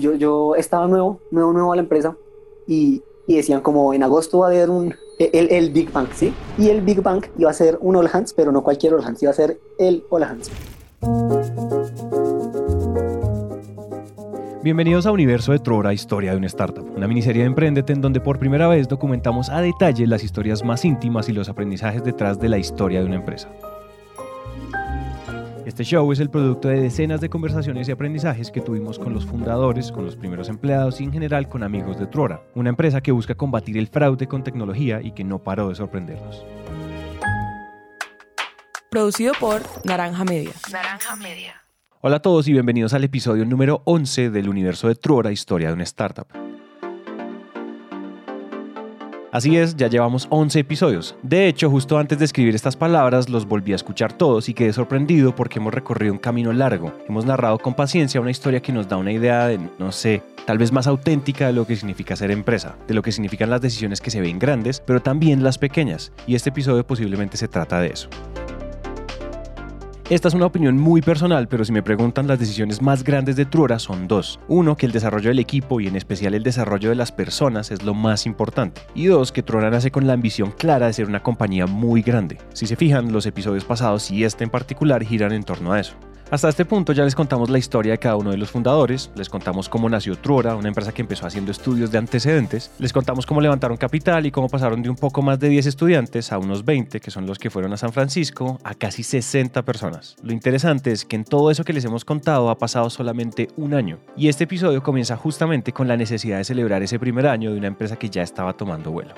Yo, estaba nuevo, nuevo, nuevo a la empresa y, y decían como en agosto va a haber un, el, el, Big Bang, ¿sí? Y el Big Bang iba a ser un All Hands, pero no cualquier All Hands, iba a ser el All Hands. Bienvenidos a Universo de Trora, Historia de una Startup, una miniserie de Emprendete en donde por primera vez documentamos a detalle las historias más íntimas y los aprendizajes detrás de la historia de una empresa. Este show es el producto de decenas de conversaciones y aprendizajes que tuvimos con los fundadores, con los primeros empleados y en general con amigos de Trora, una empresa que busca combatir el fraude con tecnología y que no paró de sorprendernos. Producido por Naranja Media. Naranja Media. Hola a todos y bienvenidos al episodio número 11 del universo de Truora, historia de una startup. Así es, ya llevamos 11 episodios. De hecho, justo antes de escribir estas palabras, los volví a escuchar todos y quedé sorprendido porque hemos recorrido un camino largo. Hemos narrado con paciencia una historia que nos da una idea de, no sé, tal vez más auténtica de lo que significa ser empresa, de lo que significan las decisiones que se ven grandes, pero también las pequeñas. Y este episodio posiblemente se trata de eso. Esta es una opinión muy personal, pero si me preguntan las decisiones más grandes de Truora son dos. Uno, que el desarrollo del equipo y en especial el desarrollo de las personas es lo más importante. Y dos, que Truora nace con la ambición clara de ser una compañía muy grande. Si se fijan, los episodios pasados y este en particular giran en torno a eso. Hasta este punto ya les contamos la historia de cada uno de los fundadores, les contamos cómo nació Truora, una empresa que empezó haciendo estudios de antecedentes, les contamos cómo levantaron capital y cómo pasaron de un poco más de 10 estudiantes a unos 20, que son los que fueron a San Francisco, a casi 60 personas. Lo interesante es que en todo eso que les hemos contado ha pasado solamente un año, y este episodio comienza justamente con la necesidad de celebrar ese primer año de una empresa que ya estaba tomando vuelo.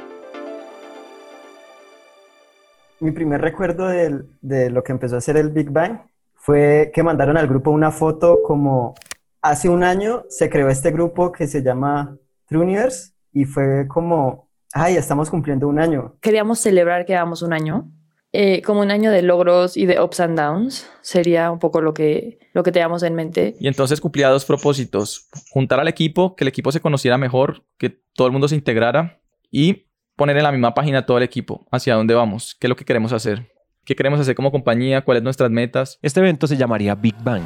Mi primer recuerdo de, de lo que empezó a ser el Big Bang fue que mandaron al grupo una foto como hace un año se creó este grupo que se llama True Universe y fue como, ay, estamos cumpliendo un año. Queríamos celebrar que damos un año, eh, como un año de logros y de ups and downs, sería un poco lo que, lo que teníamos en mente. Y entonces cumplía dos propósitos, juntar al equipo, que el equipo se conociera mejor, que todo el mundo se integrara y poner en la misma página todo el equipo, hacia dónde vamos, qué es lo que queremos hacer qué queremos hacer como compañía, cuáles nuestras metas. Este evento se llamaría Big Bang.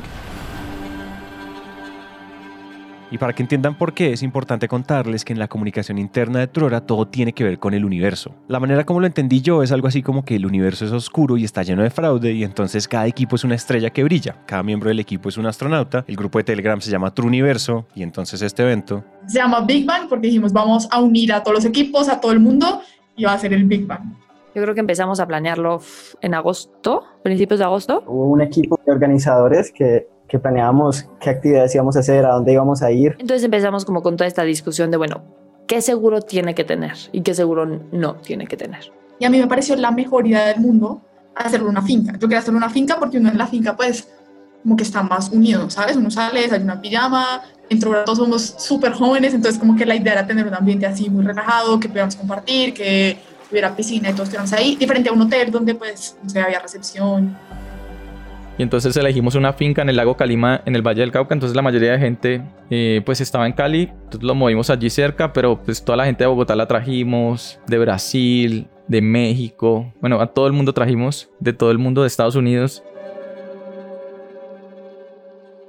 Y para que entiendan por qué es importante contarles que en la comunicación interna de Trora todo tiene que ver con el universo. La manera como lo entendí yo es algo así como que el universo es oscuro y está lleno de fraude y entonces cada equipo es una estrella que brilla. Cada miembro del equipo es un astronauta. El grupo de Telegram se llama True Universo y entonces este evento se llama Big Bang porque dijimos vamos a unir a todos los equipos, a todo el mundo y va a ser el Big Bang. Yo creo que empezamos a planearlo en agosto, principios de agosto. Hubo un equipo de organizadores que, que planeábamos qué actividades íbamos a hacer, a dónde íbamos a ir. Entonces empezamos como con toda esta discusión de, bueno, ¿qué seguro tiene que tener y qué seguro no tiene que tener? Y a mí me pareció la mejor idea del mundo hacerlo una finca. Yo quería hacerlo una finca porque uno en la finca pues como que está más unido, ¿sabes? Uno sale, hay una pijama, dentro todos somos súper jóvenes, entonces como que la idea era tener un ambiente así muy relajado, que podamos compartir, que hubiera piscina y todos estuviéramos ahí, diferente a un hotel donde pues no sé, había recepción. Y entonces elegimos una finca en el lago Calima, en el Valle del Cauca. Entonces la mayoría de gente eh, pues estaba en Cali. Entonces lo movimos allí cerca, pero pues toda la gente de Bogotá la trajimos, de Brasil, de México. Bueno, a todo el mundo trajimos, de todo el mundo de Estados Unidos.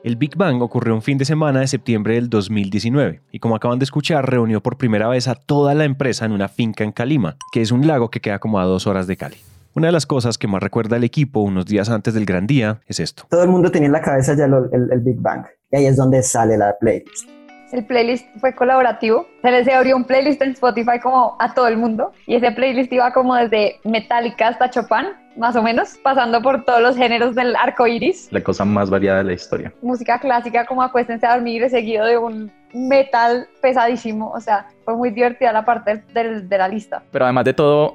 El Big Bang ocurrió un fin de semana de septiembre del 2019 y como acaban de escuchar reunió por primera vez a toda la empresa en una finca en Calima, que es un lago que queda como a dos horas de Cali. Una de las cosas que más recuerda al equipo unos días antes del gran día es esto. Todo el mundo tenía en la cabeza ya el, el Big Bang y ahí es donde sale la playlist. El playlist fue colaborativo. Se les abrió un playlist en Spotify como a todo el mundo y ese playlist iba como desde Metallica hasta Chopin más o menos, pasando por todos los géneros del arco iris. La cosa más variada de la historia. Música clásica como Acuéstense a dormir, seguido de un metal pesadísimo. O sea, fue muy divertida la parte de la lista. Pero además de todo,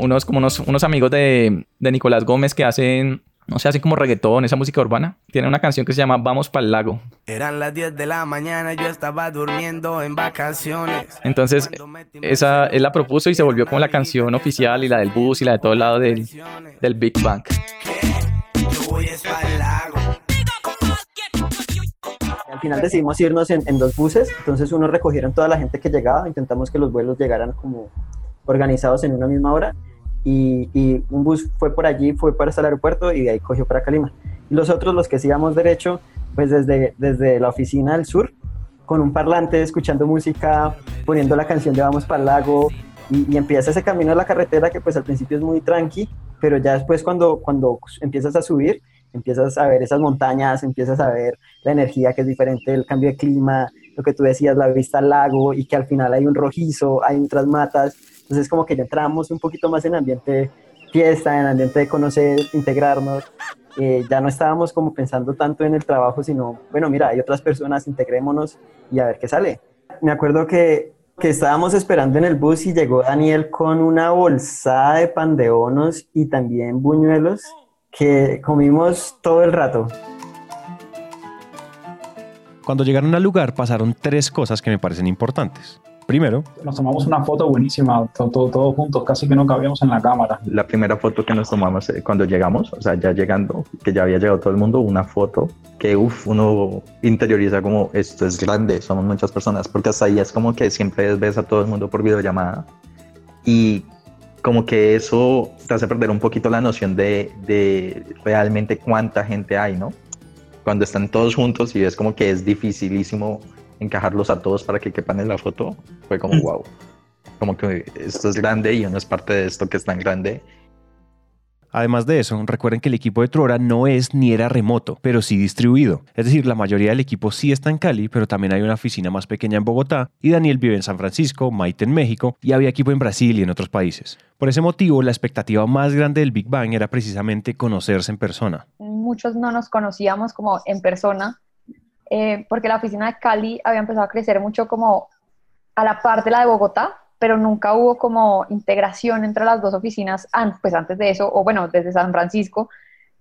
unos, como unos, unos amigos de, de Nicolás Gómez que hacen no sé, así como reggaetón, esa música urbana. Tiene una canción que se llama Vamos para el lago. Eran las 10 de la mañana, yo estaba durmiendo en vacaciones. Entonces, esa él la propuso y se volvió como la canción oficial y la del bus y la de todo lado del, del Big Bang. Al final decidimos irnos en, en dos buses, entonces uno recogieron toda la gente que llegaba, intentamos que los vuelos llegaran como organizados en una misma hora y, un bus fue por allí, fue para hasta el aeropuerto y de ahí cogió para Calima. Los otros, los que sigamos derecho, pues desde, desde la oficina del sur, con un parlante, escuchando música, poniendo la canción de Vamos para el lago y, y empieza ese camino a la carretera que pues al principio es muy tranqui, pero ya después cuando, cuando empiezas a subir, empiezas a ver esas montañas, empiezas a ver la energía que es diferente, el cambio de clima, lo que tú decías, la vista al lago y que al final hay un rojizo, hay otras matas, entonces como que ya entramos un poquito más en ambiente fiesta, en ambiente de conocer, integrarnos, eh, ya no estábamos como pensando tanto en el trabajo, sino, bueno, mira, hay otras personas, integrémonos y a ver qué sale. Me acuerdo que, que estábamos esperando en el bus y llegó Daniel con una bolsa de pan de bonos y también buñuelos que comimos todo el rato. Cuando llegaron al lugar pasaron tres cosas que me parecen importantes. Primero, Nos tomamos una foto buenísima, to- to- todos juntos, casi que no cabíamos en la cámara. La primera foto que nos tomamos eh, cuando llegamos, o sea, ya llegando, que ya había llegado todo el mundo, una foto que, uff, uno interioriza como esto es grande, somos muchas personas, porque hasta ahí es como que siempre ves a todo el mundo por videollamada y como que eso te hace perder un poquito la noción de, de realmente cuánta gente hay, ¿no? Cuando están todos juntos y ves como que es dificilísimo encajarlos a todos para que quepan en la foto, fue como wow. Como que esto es grande y uno es parte de esto que es tan grande Además de eso, recuerden que el equipo de Trora no es ni era remoto, pero sí distribuido. Es decir, la mayoría del equipo sí está en Cali, pero también hay una oficina más pequeña en Bogotá, y Daniel vive en San Francisco, Maite en México, y había equipo en Brasil y en otros países. Por ese motivo, la expectativa más grande del Big Bang era precisamente conocerse en persona. muchos no nos conocíamos como en persona, eh, porque la oficina de Cali había empezado a crecer mucho como a la par de la de Bogotá, pero nunca hubo como integración entre las dos oficinas, an- pues antes de eso, o bueno, desde San Francisco,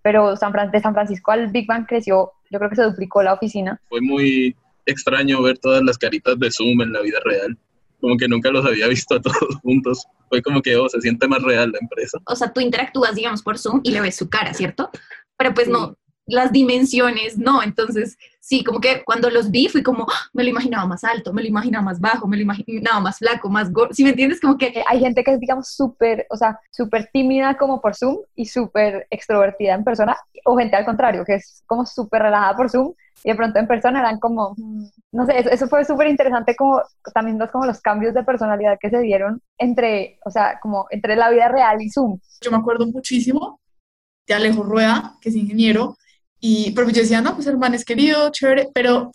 pero San Fran- de San Francisco al Big Bang creció, yo creo que se duplicó la oficina. Fue muy extraño ver todas las caritas de Zoom en la vida real. Como que nunca los había visto a todos juntos. Fue como que, oh, se siente más real la empresa. o sea, tú interactúas, digamos, por Zoom y le ves su cara, ¿cierto? Pero pues no, las dimensiones no, entonces sí, como que cuando los vi fui como, ¡ah! me lo imaginaba más alto, me lo imaginaba más bajo, me lo imaginaba más flaco, más gordo, ¿sí me entiendes? Como que Hay gente que es, digamos, súper, o sea, súper tímida como por Zoom y súper extrovertida en persona, o gente al contrario, que es como súper relajada por Zoom y de pronto en persona eran como, mm, no sé, eso, eso fue súper interesante como también los, como los cambios de personalidad que se dieron entre, o sea, como entre la vida real y Zoom. Yo me acuerdo muchísimo de Alejo Rueda, que es ingeniero, y pero yo decía, no, pues el man es querido, chévere, pero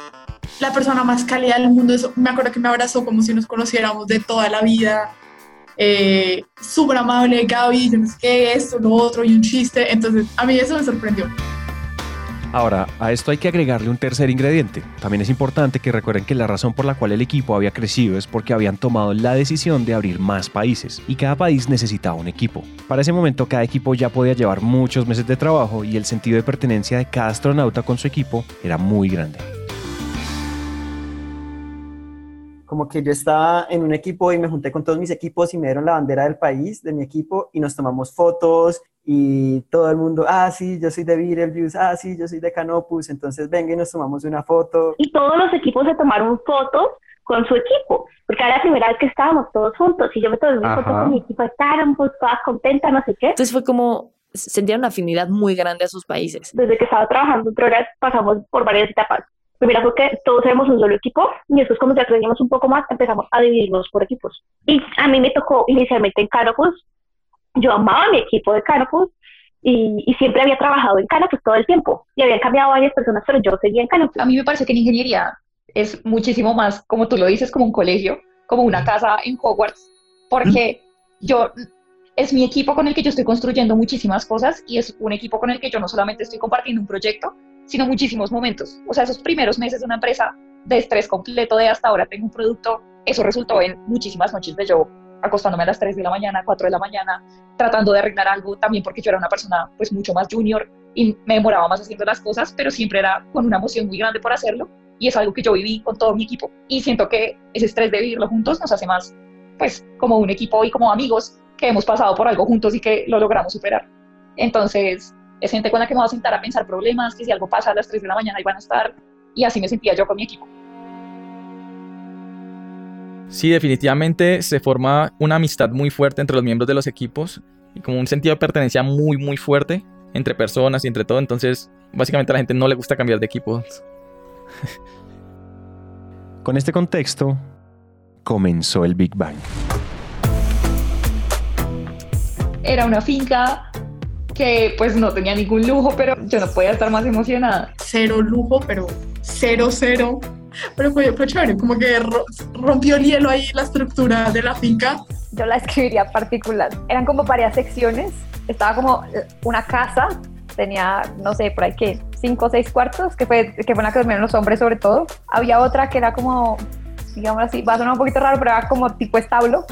la persona más cálida del mundo, eso, me acuerdo que me abrazó como si nos conociéramos de toda la vida, eh, súper amable, Gaby, yo no qué, esto, lo otro, y un chiste, entonces a mí eso me sorprendió. Ahora, a esto hay que agregarle un tercer ingrediente. También es importante que recuerden que la razón por la cual el equipo había crecido es porque habían tomado la decisión de abrir más países y cada país necesitaba un equipo. Para ese momento cada equipo ya podía llevar muchos meses de trabajo y el sentido de pertenencia de cada astronauta con su equipo era muy grande. como que yo estaba en un equipo y me junté con todos mis equipos y me dieron la bandera del país, de mi equipo, y nos tomamos fotos y todo el mundo, ah, sí, yo soy de Beetlejuice, ah, sí, yo soy de Canopus, entonces venga y nos tomamos una foto. y todos los equipos se tomaron fotos con su equipo, porque era la primera vez que estábamos todos juntos y yo me tomé una foto con mi equipo de pues toda contenta, no sé qué. Entonces fue como sentían una afinidad muy grande a sus países. Desde que estaba trabajando en horas pasamos por varias etapas. Primera fue que todos éramos un solo equipo y después como ya crecimos un poco más empezamos a dividirnos por equipos. Y a mí me tocó inicialmente en Canopus, yo amaba mi equipo de Canopus y, y siempre había trabajado en Canopus todo el tiempo y habían cambiado varias personas, pero yo seguía en Canopus. A mí me parece que en ingeniería es muchísimo más, como tú lo dices, como un colegio, como una casa en Hogwarts, porque yo es mi equipo con el que yo estoy construyendo muchísimas cosas y es un equipo con el que yo no solamente estoy compartiendo un proyecto, sino muchísimos momentos. O sea, esos primeros meses de una empresa de estrés completo de hasta ahora tengo un producto, eso resultó en muchísimas noches de yo acostándome a las 3 de la mañana, 4 de la mañana, tratando de arreglar algo, también porque yo era una persona pues mucho más junior y me demoraba más haciendo las cosas, pero siempre era con una emoción muy grande por hacerlo y es algo que yo viví con todo mi equipo y siento que ese estrés de vivirlo juntos nos hace más pues como un equipo y como amigos que hemos pasado por algo juntos y que lo logramos superar. Entonces, es gente con la que me voy a sentar a pensar problemas, que si algo pasa a las 3 de la mañana ahí van a estar y así me sentía yo con mi equipo. Sí, definitivamente se forma una amistad muy fuerte entre los miembros de los equipos y como un sentido de pertenencia muy, muy fuerte entre personas y entre todo. Entonces, básicamente a la gente no le gusta cambiar de equipos. Con este contexto, comenzó el Big Bang. Era una finca que pues no tenía ningún lujo, pero yo no podía estar más emocionada. Cero lujo, pero cero, cero. Pero fue, fue chévere, como que ro- rompió el hielo ahí la estructura de la finca. Yo la escribiría particular. Eran como varias secciones. Estaba como una casa, tenía, no sé, por ahí que cinco o seis cuartos, que fue, que fue la que dormían los hombres sobre todo. Había otra que era como, digamos así, va a sonar un poquito raro, pero era como tipo establo.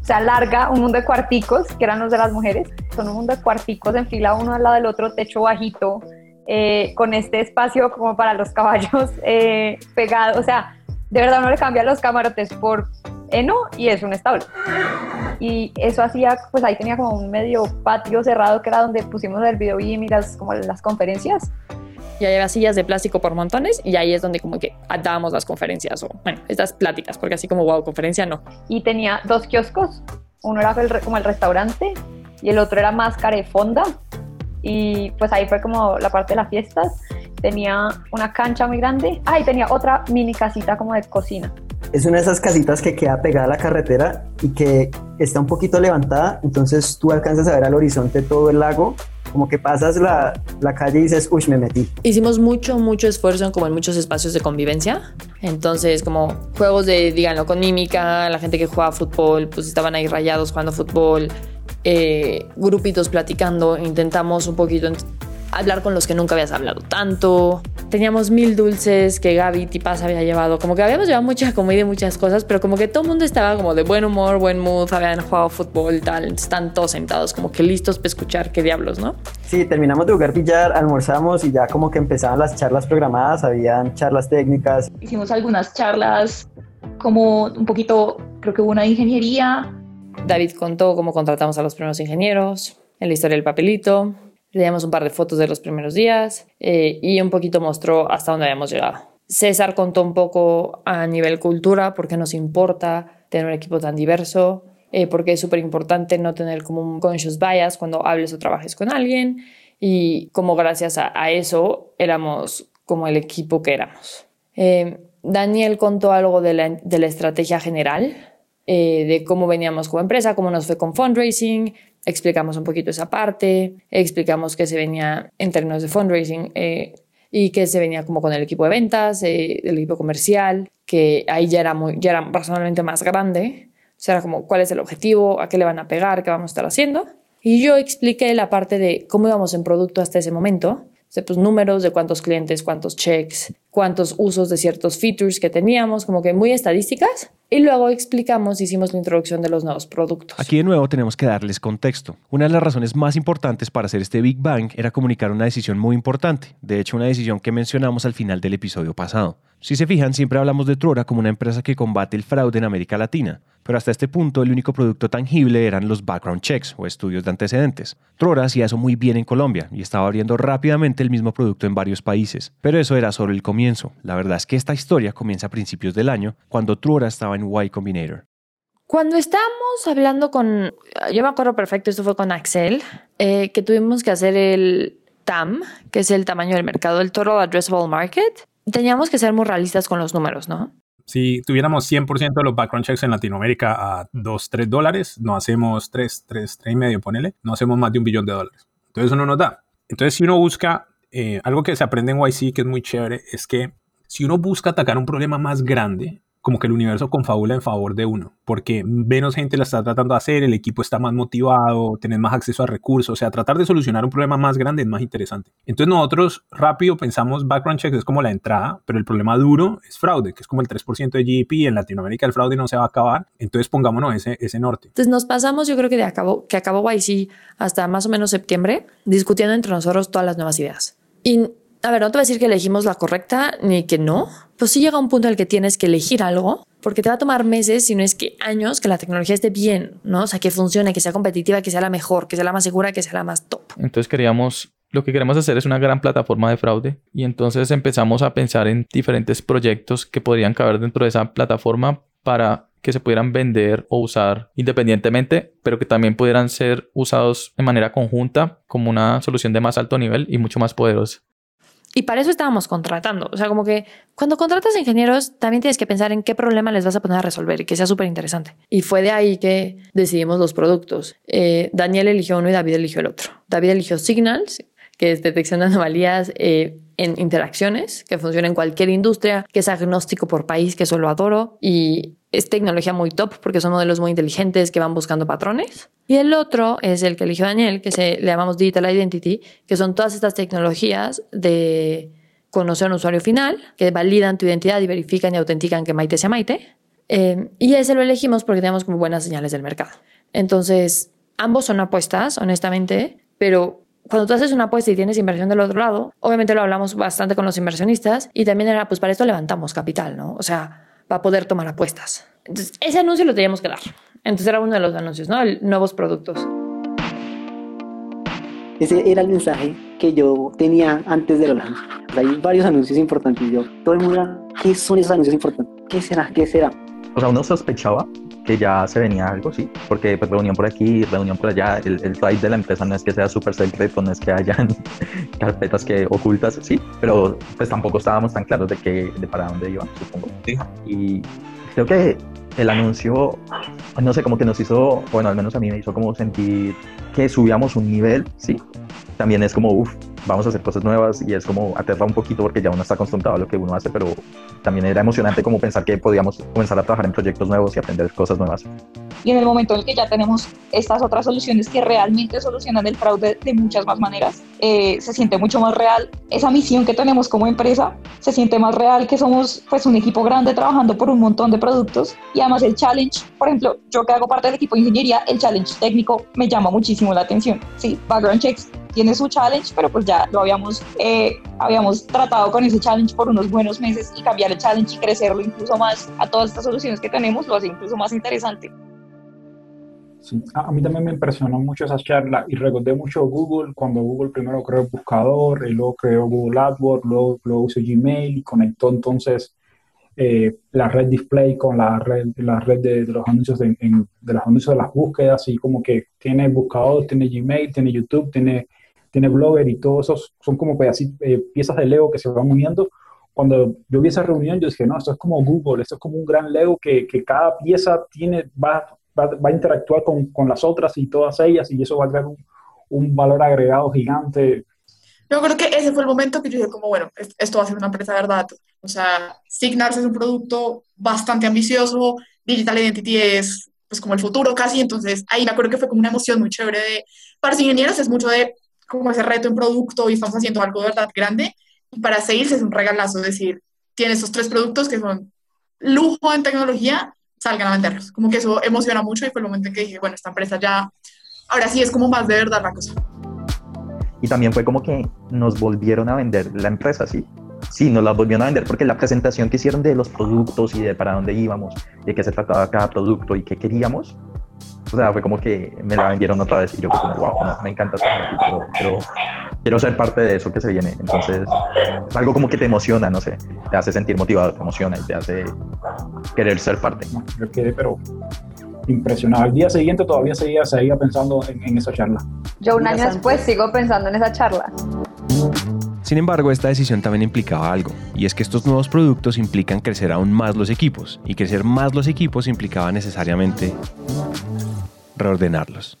O sea, larga, un mundo de cuarticos, que eran los de las mujeres. Son un mundo de cuarticos en fila uno al lado del otro, techo bajito, eh, con este espacio como para los caballos eh, pegado. O sea, de verdad uno le cambia los camarotes por heno y es un establo. Y eso hacía, pues ahí tenía como un medio patio cerrado que era donde pusimos el video y miras como las conferencias. Y ahí había sillas de plástico por montones y ahí es donde como que dábamos las conferencias o, bueno, estas pláticas, porque así como, wow, conferencia no. Y tenía dos kioscos, uno era el como el restaurante y el otro era máscara y fonda. Y pues ahí fue como la parte de las fiestas. Tenía una cancha muy grande. Ah, y tenía otra mini casita como de cocina. Es una de esas casitas que queda pegada a la carretera y que está un poquito levantada, entonces tú alcanzas a ver al horizonte todo el lago, como que pasas la, la calle y dices, uy, me metí. Hicimos mucho, mucho esfuerzo en como en muchos espacios de convivencia. Entonces, como juegos de, díganlo, con mímica, la gente que jugaba fútbol, pues estaban ahí rayados jugando fútbol, eh, grupitos platicando, intentamos un poquito hablar con los que nunca habías hablado tanto. Teníamos mil dulces que Gaby Tipas había llevado. Como que habíamos llevado mucha comida y muchas cosas, pero como que todo el mundo estaba como de buen humor, buen mood, habían jugado fútbol y tal. Están todos sentados como que listos para escuchar qué diablos, ¿no? Sí, terminamos de jugar billar, almorzamos y ya como que empezaban las charlas programadas, habían charlas técnicas. Hicimos algunas charlas como un poquito, creo que hubo una de ingeniería. David contó cómo contratamos a los primeros ingenieros, en la historia del papelito, le dimos un par de fotos de los primeros días eh, y un poquito mostró hasta dónde habíamos llegado. César contó un poco a nivel cultura, por qué nos importa tener un equipo tan diverso, eh, porque es súper importante no tener como un conscious bias cuando hables o trabajes con alguien y como gracias a, eso éramos como el equipo que éramos. Eh, Daniel contó algo de la estrategia general, eh, de cómo veníamos como empresa, cómo nos fue con fundraising, explicamos un poquito esa parte, explicamos qué se venía en términos de fundraising eh, y qué se venía como con el equipo de ventas, eh, el equipo comercial, que ahí ya era, muy, ya era razonablemente más grande. O sea, era como cuál es el objetivo, a qué le van a pegar, qué vamos a estar haciendo. Y yo expliqué la parte de cómo íbamos en producto hasta ese momento, sea, pues números de cuántos clientes, cuántos checks, cuántos usos de ciertos features que teníamos, como que muy estadísticas. Y luego explicamos, hicimos la introducción de los nuevos productos. Aquí de nuevo tenemos que darles contexto. Una de las razones más importantes para hacer este Big Bang era comunicar una decisión muy importante, de hecho una decisión que mencionamos al final del episodio pasado. Si se fijan, siempre hablamos de Trora como una empresa que combate el fraude en América Latina, pero hasta este punto el único producto tangible eran los background checks o estudios de antecedentes. Trora hacía eso muy bien en Colombia y estaba abriendo rápidamente el mismo producto en varios países, pero eso era solo el comienzo. La verdad es que esta historia comienza a principios del año, cuando Trora estaba en Y Combinator. Cuando estábamos hablando con, yo me acuerdo perfecto, esto fue con Axel, eh, que tuvimos que hacer el TAM, que es el tamaño del mercado, el Total Addressable Market, teníamos que ser muy realistas con los números, ¿no? Si tuviéramos 100% de los background checks en Latinoamérica a 2, 3 dólares, no hacemos 3, 3, 3 y medio, ponele, no hacemos más de un billón de dólares. Entonces eso no nos da. Entonces si uno busca, eh, algo que se aprende en YC que es muy chévere, es que si uno busca atacar un problema más grande, como que el universo confabula en favor de uno, porque menos gente la está tratando de hacer, el equipo está más motivado, tenés más acceso a recursos, o sea, tratar de solucionar un problema más grande es más interesante. Entonces nosotros rápido pensamos background checks es como la entrada, pero el problema duro es fraude, que es como el 3% de GDP, en Latinoamérica el fraude no se va a acabar, entonces pongámonos ese, ese norte. Entonces nos pasamos, yo creo que de acabó, que acabó YC hasta más o menos septiembre, discutiendo entre nosotros todas las nuevas ideas. Y a ver, no te voy a decir que elegimos la correcta ni que no, pues sí llega un punto en el que tienes que elegir algo, porque te va a tomar meses, si no es que años, que la tecnología esté bien, ¿no? O sea, que funcione, que sea competitiva, que sea la mejor, que sea la más segura, que sea la más top. Entonces queríamos, lo que queremos hacer es una gran plataforma de fraude y entonces empezamos a pensar en diferentes proyectos que podrían caber dentro de esa plataforma para que se pudieran vender o usar independientemente, pero que también pudieran ser usados de manera conjunta como una solución de más alto nivel y mucho más poderosa. Y para eso estábamos contratando. O sea, como que cuando contratas ingenieros, también tienes que pensar en qué problema les vas a poner a resolver y que sea súper interesante. Y fue de ahí que decidimos los productos. Eh, Daniel eligió uno y David eligió el otro. David eligió Signals, que es detección de anomalías eh, en interacciones, que funciona en cualquier industria, que es agnóstico por país, que eso lo adoro. Y es tecnología muy top porque son modelos muy inteligentes que van buscando patrones. Y el otro es el que eligió Daniel, que se le llamamos Digital Identity, que son todas estas tecnologías de conocer a un usuario final, que validan tu identidad y verifican y autentican que Maite sea Maite. Eh, y ese lo elegimos porque tenemos como buenas señales del mercado. Entonces, ambos son apuestas, honestamente, pero cuando tú haces una apuesta y tienes inversión del otro lado, obviamente lo hablamos bastante con los inversionistas y también era, pues para esto levantamos capital, ¿no? O sea, para poder tomar apuestas. Entonces, ese anuncio lo teníamos que dar. Entonces era uno de los anuncios, ¿no? El, nuevos productos. Ese era el mensaje que yo tenía antes de anuncios. hay varios anuncios importantes. Yo, todo el mundo, ¿qué son esos anuncios importantes? ¿Qué será? ¿Qué será? O sea, uno sospechaba que ya se venía algo, sí, porque pues reunión por aquí, reunión por allá, el, el de la empresa no es que sea súper secreto, no es que hayan carpetas que ocultas, sí, pero pues tampoco estábamos tan claros de que, de para dónde iban, supongo. Sí. Y creo que el anuncio, no sé, como que nos hizo, bueno, al menos a mí me hizo como sentir que subíamos un nivel, sí. También es como, uff, vamos a hacer cosas nuevas y es como aterra un poquito porque ya uno está acostumbrado a lo que uno hace, pero también era emocionante como pensar que podíamos comenzar a trabajar en proyectos nuevos y aprender cosas nuevas. Y en el momento en el que ya tenemos estas otras soluciones que realmente solucionan el fraude de muchas más maneras, eh, se siente mucho más real esa misión que tenemos como empresa, se siente más real que somos pues un equipo grande trabajando por un montón de productos y además el challenge, por ejemplo, yo que hago parte del equipo de ingeniería, el challenge técnico me llama muchísimo la atención. Sí, background checks tiene su challenge, pero pues ya lo habíamos, eh, habíamos tratado con ese challenge por unos buenos meses y cambiar el challenge y crecerlo incluso más a todas estas soluciones que tenemos lo hace incluso más interesante. Sí, a mí también me impresionó mucho esa charla y recordé mucho Google cuando Google primero creó el buscador, y luego creó Google AdWords, luego, luego hizo Gmail y conectó entonces eh, la red display con la red, la red de, los anuncios de, de los anuncios de las búsquedas y como que tiene buscador, tiene Gmail, tiene YouTube, tiene tiene Blogger y todo eso son como eh, piezas de Lego que se van uniendo. Cuando yo vi esa reunión, yo dije, no, esto es como Google, esto es como un gran Lego que, que cada pieza tiene, va, va, va a interactuar con, con, las otras y todas ellas y eso va a crear un, un valor agregado gigante. Yo creo que ese fue el momento que yo dije como, bueno, esto va a ser una empresa de verdad. O sea, Signals es un producto bastante ambicioso, Digital Identity es pues como el futuro casi, entonces ahí me acuerdo que fue como una emoción muy chévere de, para los ingenieros es mucho de como ese reto en producto y estamos haciendo algo de verdad grande. Y para seguirse es un regalazo, es decir, tiene esos tres productos que son lujo en tecnología, salgan a venderlos. Como que eso emociona mucho y fue el momento en que dije, bueno, esta empresa ya, ahora sí es como más de verdad la cosa. Y también fue como que nos volvieron a vender la empresa, ¿sí? Sí, nos la volvieron a vender porque la presentación que hicieron de los productos y de para dónde íbamos, de qué se trataba cada producto y qué queríamos, o sea, fue como que me la vendieron otra vez y yo como, wow, me encanta pero, pero, quiero ser parte de eso que se viene. Entonces, es algo como que te emociona, no sé, te hace sentir motivado, te emociona y te hace querer ser parte. Yo quedé, pero impresionado. Al día siguiente todavía seguía, seguía pensando en, en esa charla. Yo un año después sigo pensando en esa charla. Sin embargo, esta decisión también implicaba algo, y es que estos nuevos productos implican crecer aún más los equipos, y crecer más los equipos implicaba necesariamente reordenarlos.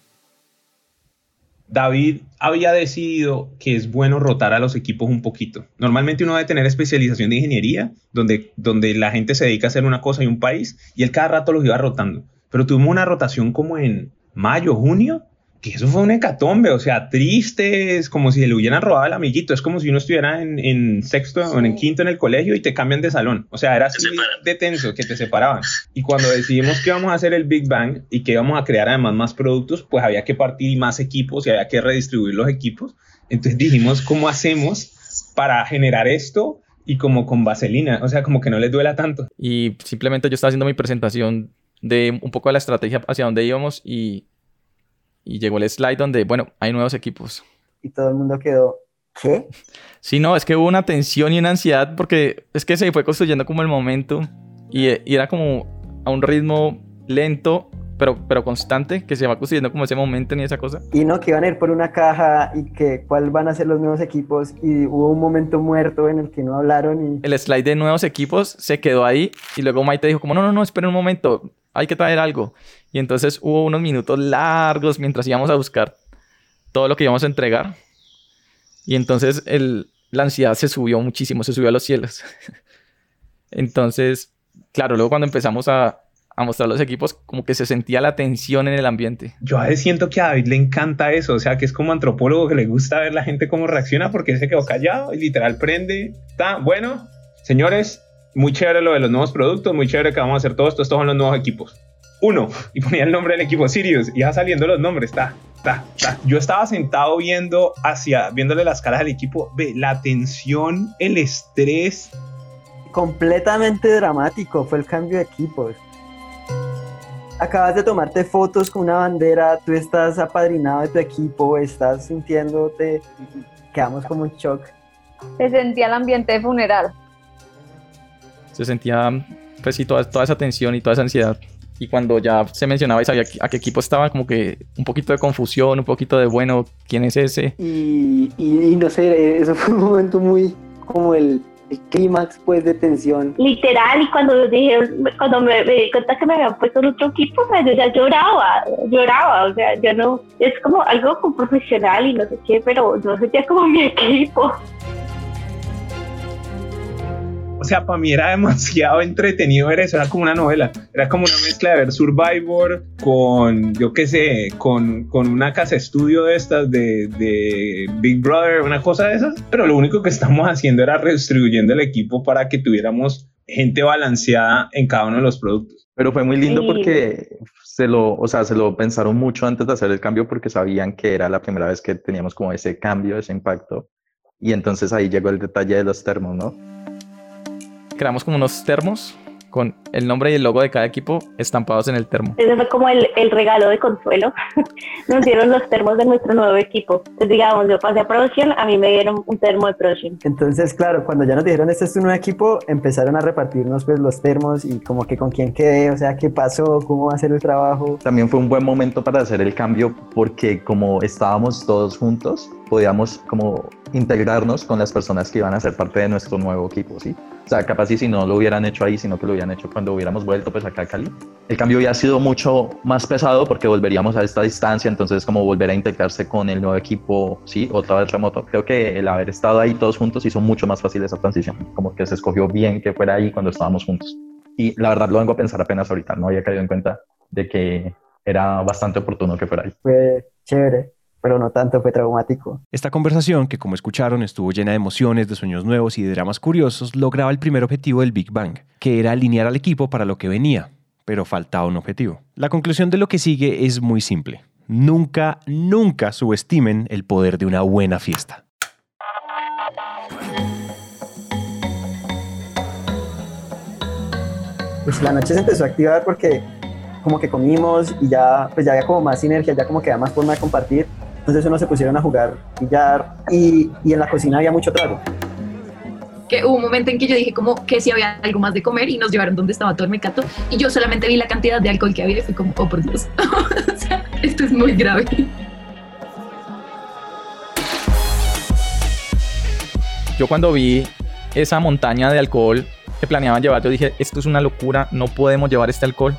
David había decidido que es bueno rotar a los equipos un poquito. Normalmente uno debe tener especialización de ingeniería, donde, donde la gente se dedica a hacer una cosa en un país, y él cada rato los iba rotando. Pero tuvimos una rotación como en mayo, junio, que eso fue un hecatombe, o sea, triste, es como si le hubieran robado al amiguito, es como si uno estuviera en, sexto o en quinto en el colegio y te cambian de salón, o sea, era así de tenso que te separaban. Y cuando decidimos que íbamos a hacer el Big Bang y que íbamos a crear además más productos, pues había que partir más equipos y había que redistribuir los equipos. Entonces dijimos, ¿cómo hacemos para generar esto? Y como con vaselina, o sea, como que no les duela tanto. Y simplemente yo estaba haciendo mi presentación de un poco de la estrategia hacia dónde íbamos y y llegó el slide donde, bueno, hay nuevos equipos. Y todo el mundo quedó, ¿qué? Sí, no, es que hubo una tensión y una ansiedad porque es que se fue construyendo como el momento y, y era como a un ritmo lento pero, pero constante, que se va construyendo como ese momento ni esa cosa. Y no, que iban a ir por una caja y que cuál van a ser los nuevos equipos y hubo un momento muerto en el que no hablaron y... El slide de nuevos equipos se quedó ahí y luego Maite dijo como, no, no, no, espera un momento, hay que traer algo. Y entonces hubo unos minutos largos mientras íbamos a buscar todo lo que íbamos a entregar. Y entonces el, la ansiedad se subió muchísimo, se subió a los cielos. entonces, claro, luego cuando empezamos a, a mostrar los equipos, como que se sentía la tensión en el ambiente. Yo siento que a David le encanta eso, o sea, que es como antropólogo que le gusta ver la gente cómo reacciona porque se quedó callado y literal prende. Está bueno, señores, muy chévere lo de los nuevos productos, muy chévere que vamos a hacer todo esto, estos son los nuevos equipos. Uno, y ponía el nombre del equipo Sirius, y ya saliendo los nombres, está, está, está. Yo estaba sentado viendo hacia, viéndole las caras al equipo, ve, la tensión, el estrés. Completamente dramático fue el cambio de equipos acabas de tomarte fotos con una bandera, tú estás apadrinado de tu equipo, estás sintiéndote, quedamos como un shock. Se sentía el ambiente de funeral. Se sentía, pues sí, toda, toda esa tensión y toda esa ansiedad. Y cuando ya se mencionaba y sabía a qué equipo estaba, como que un poquito de confusión, un poquito de, bueno, ¿quién es ese? Y, y, y no sé, eso fue un momento muy como el, el clímax pues de tensión. Literal, y cuando dije, cuando me, me di cuenta que me habían puesto en otro equipo, pues yo ya lloraba, lloraba, o sea, yo no, es como algo como profesional y no sé qué, pero yo sentía como mi equipo. O sea, para mí era demasiado entretenido ver eso, era como una novela, era como una mezcla de ver Survivor con, yo qué sé, con, con una casa estudio de estas, de, de, Big Brother, una cosa de esas, pero lo único que estamos haciendo era redistribuyendo el equipo para que tuviéramos gente balanceada en cada uno de los productos. Pero fue muy lindo porque se lo, o sea, se lo pensaron mucho antes de hacer el cambio porque sabían que era la primera vez que teníamos como ese cambio, ese impacto. Y entonces ahí llegó el detalle de los termos, ¿no? Creamos como unos termos con el nombre y el logo de cada equipo estampados en el termo. Ese fue como el, el regalo de consuelo. Nos dieron los termos de nuestro nuevo equipo. Entonces, digamos, yo pasé a producción, a mí me dieron un termo de producción. Entonces, claro, cuando ya nos dijeron este es tu nuevo equipo, empezaron a repartirnos pues los termos y como que con quién quedé, o sea, qué pasó, cómo va a ser el trabajo. También fue un buen momento para hacer el cambio porque como estábamos todos juntos, podíamos como integrarnos con las personas que iban a ser parte de nuestro nuevo equipo, ¿sí? O sea, capaz si no lo hubieran hecho ahí, sino que lo hubieran hecho cuando hubiéramos vuelto pues acá a Cali. El cambio había sido mucho más pesado porque volveríamos a esta distancia, entonces como volver a integrarse con el nuevo equipo, ¿sí? Otra vez remoto. Creo que el haber estado ahí todos juntos hizo mucho más fácil esa transición, como que se escogió bien que fuera ahí cuando estábamos juntos. Y la verdad lo vengo a pensar apenas ahorita, no había caído en cuenta de que era bastante oportuno que fuera ahí. Fue chévere pero no tanto, fue traumático. Esta conversación, que como escucharon estuvo llena de emociones, de sueños nuevos y de dramas curiosos, lograba el primer objetivo del Big Bang, que era alinear al equipo para lo que venía, pero faltaba un objetivo. La conclusión de lo que sigue es muy simple. Nunca, nunca subestimen el poder de una buena fiesta. Pues la noche se empezó a activar porque como que comimos y ya, pues ya había como más sinergia, ya como que había más forma de compartir entonces uno se pusieron a jugar billar y, y en la cocina había mucho trago. Que hubo un momento en que yo dije como que si había algo más de comer y nos llevaron donde estaba todo el mecato y yo solamente vi la cantidad de alcohol que había y fui como, oh por Dios, o sea, esto es muy grave. Yo cuando vi esa montaña de alcohol que planeaban llevar, yo dije, esto es una locura, no podemos llevar este alcohol.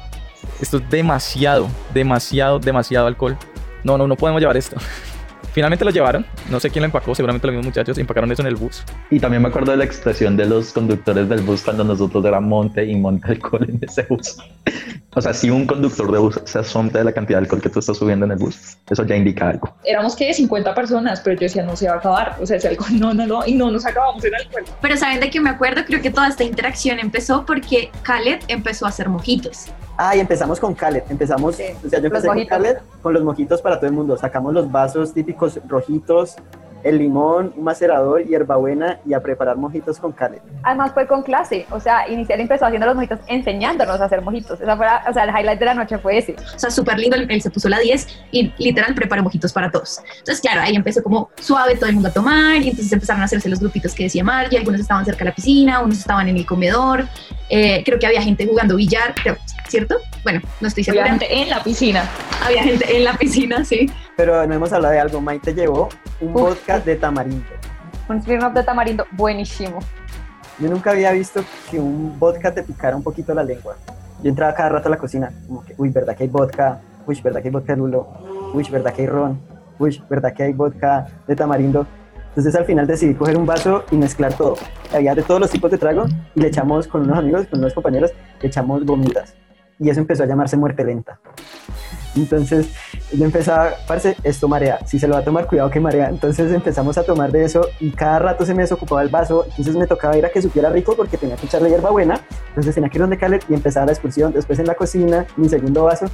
Esto es demasiado, demasiado, demasiado alcohol no, no, no podemos llevar esto. Finalmente lo llevaron, no sé quién lo empacó, seguramente los mismos muchachos empacaron eso en el bus. Y también me acuerdo de la expresión de los conductores del bus cuando nosotros era monte y monte alcohol en ese bus. o sea, si un conductor de bus se asombra de la cantidad de alcohol que tú estás subiendo en el bus, eso ya indica algo. Éramos que 50 personas, pero yo decía, no se va a acabar, o sea, ese alcohol, no, no, no, y no nos acabamos en alcohol. Pero ¿saben de qué me acuerdo? Creo que toda esta interacción empezó porque Khaled empezó a hacer mojitos. Ah, y empezamos con Khaled. Empezamos, o sea, yo empecé con Khaled con los mojitos para todo el mundo. Sacamos los vasos típicos rojitos, el limón, un macerador, hierbabuena y a preparar mojitos con Khaled. Además fue con clase, o sea, inicial empezó haciendo los mojitos enseñándonos a hacer mojitos. Esa fue, o sea, el highlight de la noche fue ese. O sea, súper lindo, él se puso la 10 y literal preparó mojitos para todos. Entonces, claro, ahí empezó como suave todo el mundo a tomar y entonces empezaron a hacerse los grupitos que decía Margie, algunos estaban cerca de la piscina, unos estaban en el comedor, eh, creo que había gente jugando billar, pero ¿cierto? Bueno, no estoy Había segura. gente en la piscina. Había gente en la piscina, sí. Pero no hemos hablado de algo. Maite llevó un vodka de tamarindo. Un Smirnoff de tamarindo buenísimo. Yo nunca había visto que un vodka te picara un poquito la lengua. Yo entraba cada rato a la cocina, como que, uy, ¿verdad que hay vodka? Uy, ¿verdad que hay vodka de lulo? Uy, ¿verdad que hay ron? Uy, ¿verdad que hay vodka de tamarindo? Entonces al final decidí coger un vaso y mezclar todo. Había de todos los tipos de trago y le echamos con unos amigos, con unos compañeros, le echamos gomitas. Y eso empezó a llamarse muerte lenta. Entonces yo empezaba, parce, esto marea. Si se lo va a tomar, cuidado que marea. Entonces empezamos a tomar de eso y cada rato se me desocupaba el vaso. Entonces me tocaba ir a que supiera rico porque tenía que echarle hierba buena. Entonces tenía que ir donde Caleb y empezar la excursión. Después en la cocina, mi segundo vaso.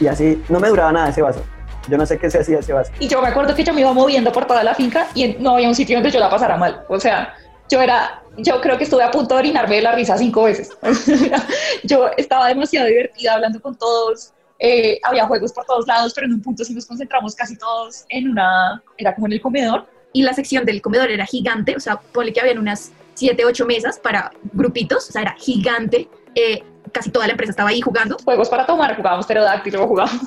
Y así no me duraba nada ese vaso. Yo no sé qué se hacía ese vaso. Y yo me acuerdo que yo me iba moviendo por toda la finca y no había un sitio donde yo la pasara mal. O sea, yo era, yo creo que estuve a punto de orinarme de la risa cinco veces. yo estaba demasiado divertida hablando con todos. eh, había juegos por todos lados, pero en un punto sí nos concentramos casi todos en una, era como en el comedor. Y la sección del comedor era gigante, o sea, ponle que habían unas 7, 8 mesas para grupitos, o sea, era gigante. eh, casi toda la empresa estaba ahí jugando. Juegos para tomar, jugábamos pterodáctilo, jugábamos.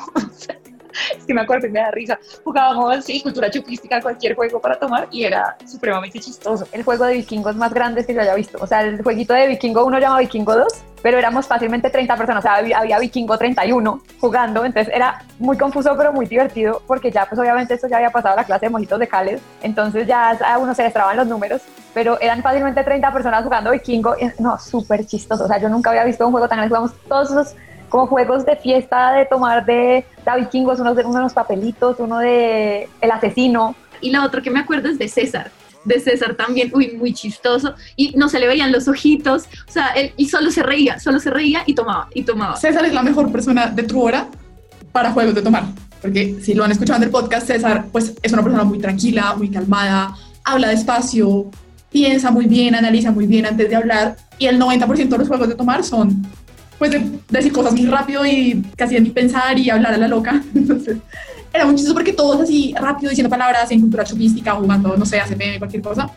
Es que me acuerdo y me da risa. Jugábamos, sí, cultura chupística, cualquier juego para tomar y era supremamente chistoso. El juego de vikingos más grande que yo haya visto. O sea, el jueguito de vikingo 1 llama vikingo 2, pero éramos fácilmente 30 personas. O sea, había, había vikingo 31 jugando. Entonces era muy confuso, pero muy divertido, porque ya, pues obviamente esto ya había pasado la clase de mojitos de Cales. Entonces ya a uno se les traban los números, pero eran fácilmente 30 personas jugando vikingo. No, súper chistoso. O sea, yo nunca había visto un juego tan grande. Jugamos todos esos como juegos de fiesta de tomar de, de vikingos, uno de uno de los papelitos, uno de el asesino. Y la otra que me acuerdo es de César. De César también, uy, muy chistoso. Y no se le veían los ojitos. O sea, él y solo se reía, solo se reía y tomaba, y tomaba. César es la mejor persona de Truora para juegos de tomar. Porque si lo han escuchado en el podcast, César pues, es una persona muy tranquila, muy calmada, habla despacio, piensa muy bien, analiza muy bien antes de hablar. Y el 90% de los juegos de tomar son pues de decir cosas muy rápido y casi de ni pensar y hablar a la loca. Entonces, era muy chistoso porque todos así rápido diciendo palabras en cultura chupística, jugando, no sé, ACP, cualquier cosa.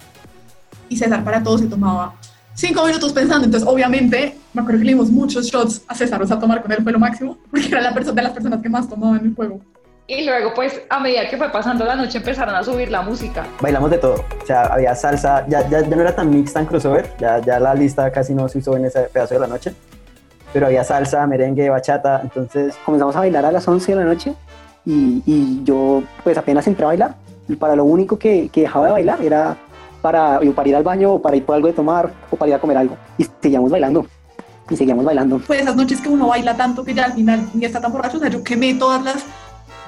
Y César para todos se tomaba cinco minutos pensando. Entonces, obviamente, me acuerdo que le dimos muchos shots a César, o sea, tomar con él fue lo máximo, porque era la persona de las personas que más tomaba en el juego. Y luego, pues, a medida que fue pasando la noche, empezaron a subir la música. Bailamos de todo. O sea, había salsa, ya, ya, ya no era tan mix, tan crossover. Ya, ya la lista casi no se usó en ese pedazo de la noche. Pero había salsa, merengue, bachata. Entonces, Comenzamos a bailar a las 11 de la noche y, y yo pues apenas entré a bailar. Y para lo único que, que dejaba de bailar era para, para ir al baño o para ir por algo de tomar o para ir a comer algo. Y seguíamos bailando. Y seguíamos bailando. De esas noches que uno baila tanto que ya al final ni está tan borracho. O sea, yo quemé todas las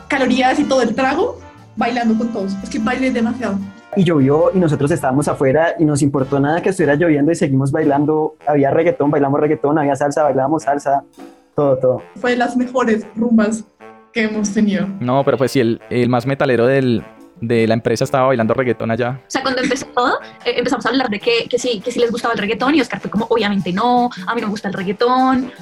calorías y todo el trago bailando con todos. Es que bailé demasiado. Y llovió y nosotros estábamos afuera y nos importó nada que estuviera lloviendo y seguimos bailando. Había reggaetón, bailamos reggaetón, había salsa, bailábamos salsa, todo, todo. Fue de las mejores rumbas que hemos tenido. No, pero pues sí, el, el más metalero del, de la empresa estaba bailando reggaetón allá. O sea, cuando empezó todo, eh, empezamos a hablar de que, que sí, que sí les gustaba el reggaetón y Oscar fue como, obviamente no, a mí no me gusta el reggaetón.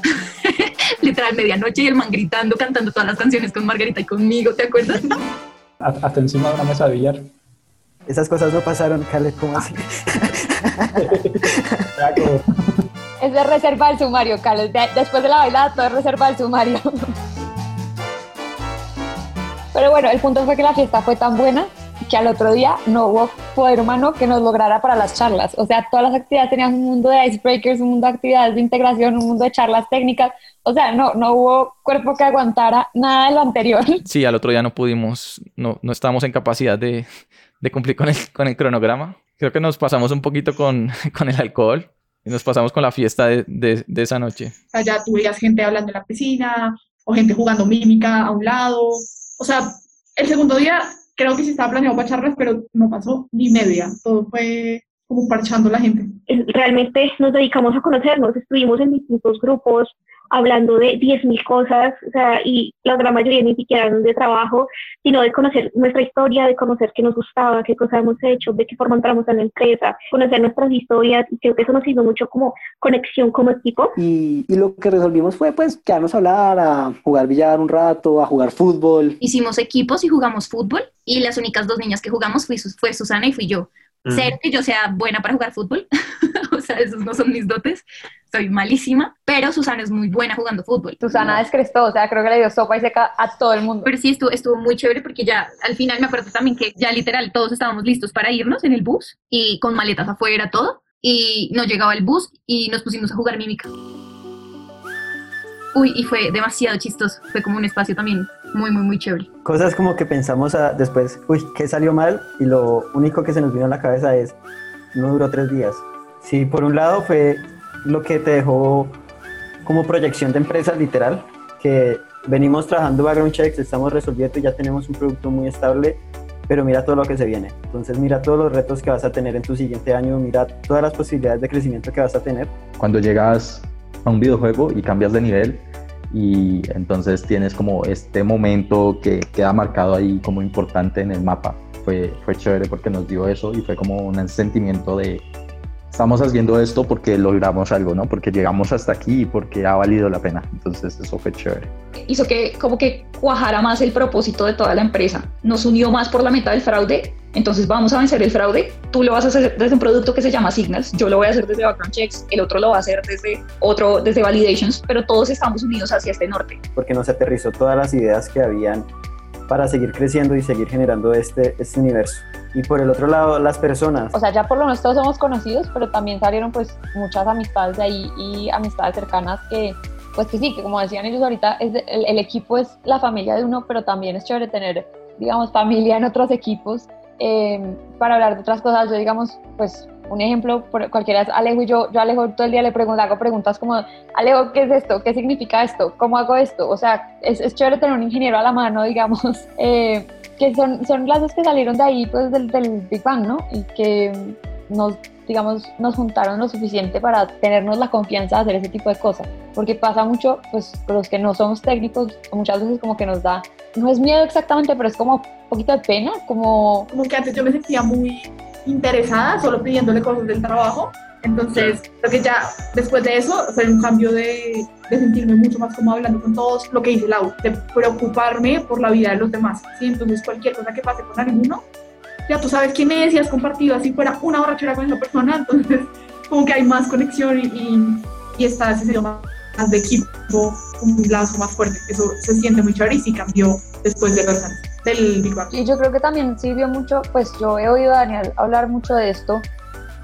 Literal, medianoche y el man gritando, cantando todas las canciones con Margarita y conmigo, ¿te acuerdas? Hasta hasta encima de una mesa de billar. Esas cosas no pasaron, Caleb, ¿cómo así? Es de reserva el sumario. De- después de la bailada, todo es reserva el sumario. Pero bueno, el punto fue que la fiesta fue tan buena que al otro día no hubo poder humano que nos lograra para las charlas. O sea, todas las actividades tenían un mundo de icebreakers, un mundo de actividades de integración, un mundo de charlas técnicas. O sea, no, no hubo cuerpo que aguantara nada de lo anterior. Sí, al otro día no pudimos, no, no estábamos en capacidad de, de cumplir con el, con el cronograma. Creo que nos pasamos un poquito con, con el alcohol y nos pasamos con la fiesta de, de- de esa noche. Allá tú veías gente hablando en la piscina o gente jugando mímica a un lado. O sea, el segundo día creo que sí estaba planeado para charlas, pero no pasó ni media. Todo fue como parchando la gente. realmente nos dedicamos a conocernos, estuvimos en distintos grupos hablando de 10.000 cosas, o sea, y la gran mayoría ni siquiera eran de trabajo, sino de conocer nuestra historia, de conocer qué nos gustaba, qué cosas hemos hecho, de qué forma entramos en la empresa, conocer nuestras historias, y creo que eso nos hizo mucho como conexión como equipo. Y, y lo que resolvimos fue pues quedarnos a hablar, a jugar billar un rato, a jugar fútbol. Hicimos equipos y jugamos fútbol y las únicas dos niñas que jugamos fui, fue Susana y fui yo. Cero que yo sea buena para jugar fútbol, o sea, esos no son mis dotes, soy malísima, pero Susana es muy buena jugando fútbol. Susana descrestó, o sea, creo que le dio sopa y seca a todo el mundo. Pero sí, estuvo, estuvo muy chévere porque ya al final me acuerdo también que ya literal todos estábamos listos para irnos en el bus y con maletas afuera, todo, y no llegaba el bus y nos pusimos a jugar mímica. Uy, y fue demasiado chistoso, fue como un espacio también muy, muy, muy chévere. Cosas como que pensamos a- después, uy, ¿qué salió mal? Y lo único que se nos vino a la cabeza es, no duró tres días. Sí, por un lado fue lo que te dejó como proyección de empresa literal, que venimos trabajando background checks, estamos resolviendo y ya tenemos un producto muy estable, pero mira todo lo que se viene. Entonces mira todos los retos que vas a tener en tu siguiente año, mira todas las posibilidades de crecimiento que vas a tener. Cuando llegas a un videojuego y cambias de nivel y entonces tienes como este momento que queda marcado ahí como importante en el mapa. Fue, fue chévere porque nos dio eso y fue como un sentimiento de estamos haciendo esto porque logramos algo, ¿no? Porque llegamos hasta aquí y porque ha valido la pena. Entonces eso fue chévere. hizo que como que cuajara más el propósito de toda la empresa. Nos unió más por la meta del fraude. Entonces vamos a vencer el fraude. Tú lo vas a hacer desde un producto que se llama Signals. Yo lo voy a hacer desde Background Checks. El otro lo va a hacer desde otro, desde Validations. Pero todos estamos unidos hacia este norte. porque nos aterrizó todas las ideas que habían para seguir creciendo y seguir generando este, este universo. Y por el otro lado, las personas. O sea, ya por lo menos todos somos conocidos, pero también salieron pues muchas amistades de ahí y amistades cercanas que, pues que sí, que como decían ellos ahorita, es de- el, el equipo es la familia de uno, pero también es chévere tener, digamos, familia en otros equipos eh, para hablar de otras cosas. Yo, digamos, pues un ejemplo, cualquiera es Alejo y yo, yo Alejo todo el día le pregunto, hago preguntas como, Alejo, ¿qué es esto? ¿Qué significa esto? ¿Cómo hago esto? O sea, es, es chévere tener un ingeniero a la mano, digamos, eh, que son, son lazos que salieron de ahí, pues del, del Big Bang, ¿no? Y que nos, digamos, nos juntaron lo suficiente para tenernos la confianza de hacer ese tipo de cosas. Porque pasa mucho, pues, los que no somos técnicos, muchas veces como que nos da, no es miedo exactamente, pero es como un poquito de pena, como... Como que antes yo me sentía muy interesada, solo pidiéndole cosas del trabajo. Entonces, creo que ya después de eso fue un cambio de, de sentirme mucho más como hablando con todos, lo que dice Lau, de preocuparme por la vida de los demás. ¿sí? Entonces, cualquier cosa que pase con alguno, ya tú sabes quién es y has compartido así fuera una borrachera con esa persona, entonces como que hay más conexión y, y, y está ese más, más de equipo, un lazo más fuerte. Eso se siente muy chévere y sí cambió después de los años del Big Bang. Y yo creo que también sirvió mucho, pues yo he oído a Daniel hablar mucho de esto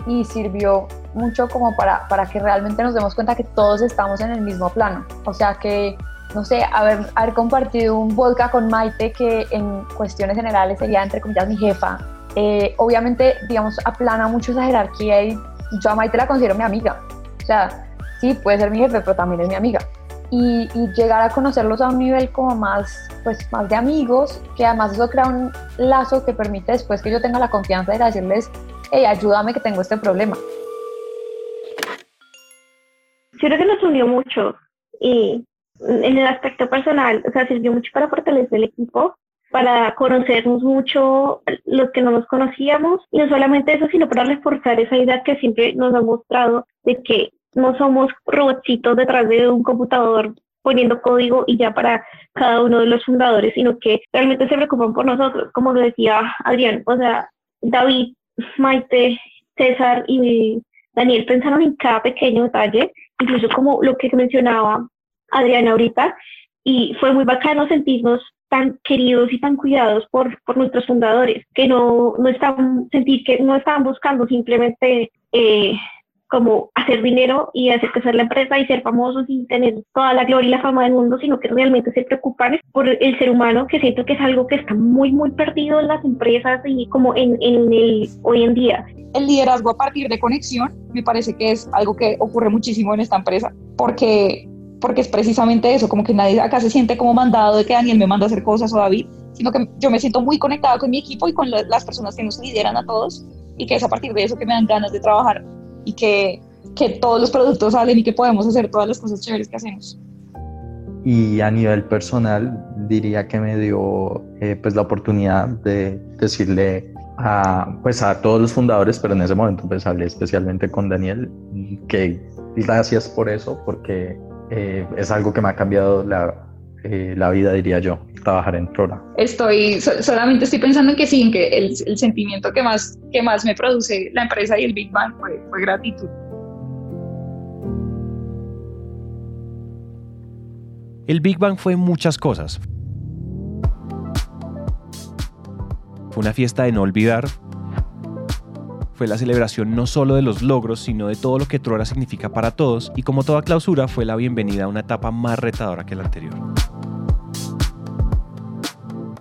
y sirvió mucho como para, para que realmente nos demos cuenta que todos estamos en el mismo plano. O sea que, no sé, haber, haber compartido un vodka con Maite que en cuestiones generales sería, entre comillas, mi jefa. eh, obviamente, digamos, aplana mucho esa jerarquía y yo a Maite la considero mi amiga. O sea, sí, puede ser mi jefe, pero también es mi amiga. Y, llegar a conocerlos a un nivel como más, pues, más de amigos, que además eso crea un lazo que permite después que yo tenga la confianza de decirles, hey, ayúdame que tengo este problema. Yo creo que nos unió mucho y en el aspecto personal, o sea, sirvió mucho para fortalecer el equipo, para conocernos mucho los que no nos conocíamos y no solamente eso, sino para reforzar esa idea que siempre nos ha mostrado de que no somos robotcitos detrás de un computador poniendo código y ya para cada uno de los fundadores, sino que realmente se preocupan por nosotros, como lo decía Adrián, o sea, David, Maite, César y Daniel pensaron en cada pequeño detalle, incluso como lo que mencionaba Adriana ahorita, y fue muy bacano sentirnos tan queridos y tan cuidados por, por nuestros fundadores, que no, no están, sentir que no estaban buscando simplemente eh, como hacer dinero y hacer crecer la empresa y ser famosos y tener toda la gloria y la fama del mundo, sino que realmente se preocupan por el ser humano, que siento que es algo que está muy, muy perdido en las empresas y como en, en el hoy en día. El liderazgo a partir de conexión me parece que es algo que ocurre muchísimo en esta empresa, porque, porque es precisamente eso, como que nadie acá se siente como mandado de que Daniel me manda a hacer cosas o David, sino que yo me siento muy conectada con mi equipo y con la- las personas que nos lideran a todos y que es a partir de eso que me dan ganas de trabajar y que, que todos los productos salen y que podemos hacer todas las cosas chéveres que hacemos. Y a nivel personal, diría que me dio eh, pues la oportunidad de decirle a, pues a todos los fundadores, pero en ese momento pues hablé especialmente con Daniel, que gracias por eso, porque eh, es algo que me ha cambiado la, eh, la vida, diría yo. trabajar en Trora. Estoy, so- solamente estoy pensando en que sí, en que el, el sentimiento que más, que más me produce la empresa y el Big Bang fue, fue gratitud. El Big Bang fue muchas cosas. Fue una fiesta de no olvidar. Fue la celebración no solo de los logros, sino de todo lo que Trora significa para todos, y como toda clausura, fue la bienvenida a una etapa más retadora que la anterior.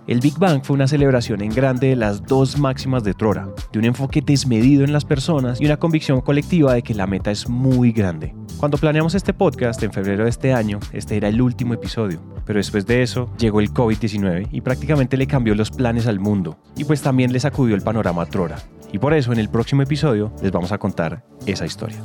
El Big Bang fue una celebración en grande de las dos máximas de Trora, de un enfoque desmedido en las personas y una convicción colectiva de que la meta es muy grande. Cuando planeamos este podcast en febrero de este año, este era el último episodio, pero después de eso llegó el COVID-19 y prácticamente le cambió los planes al mundo, y pues también le sacudió el panorama a Trora. Y por eso en el próximo episodio les vamos a contar esa historia.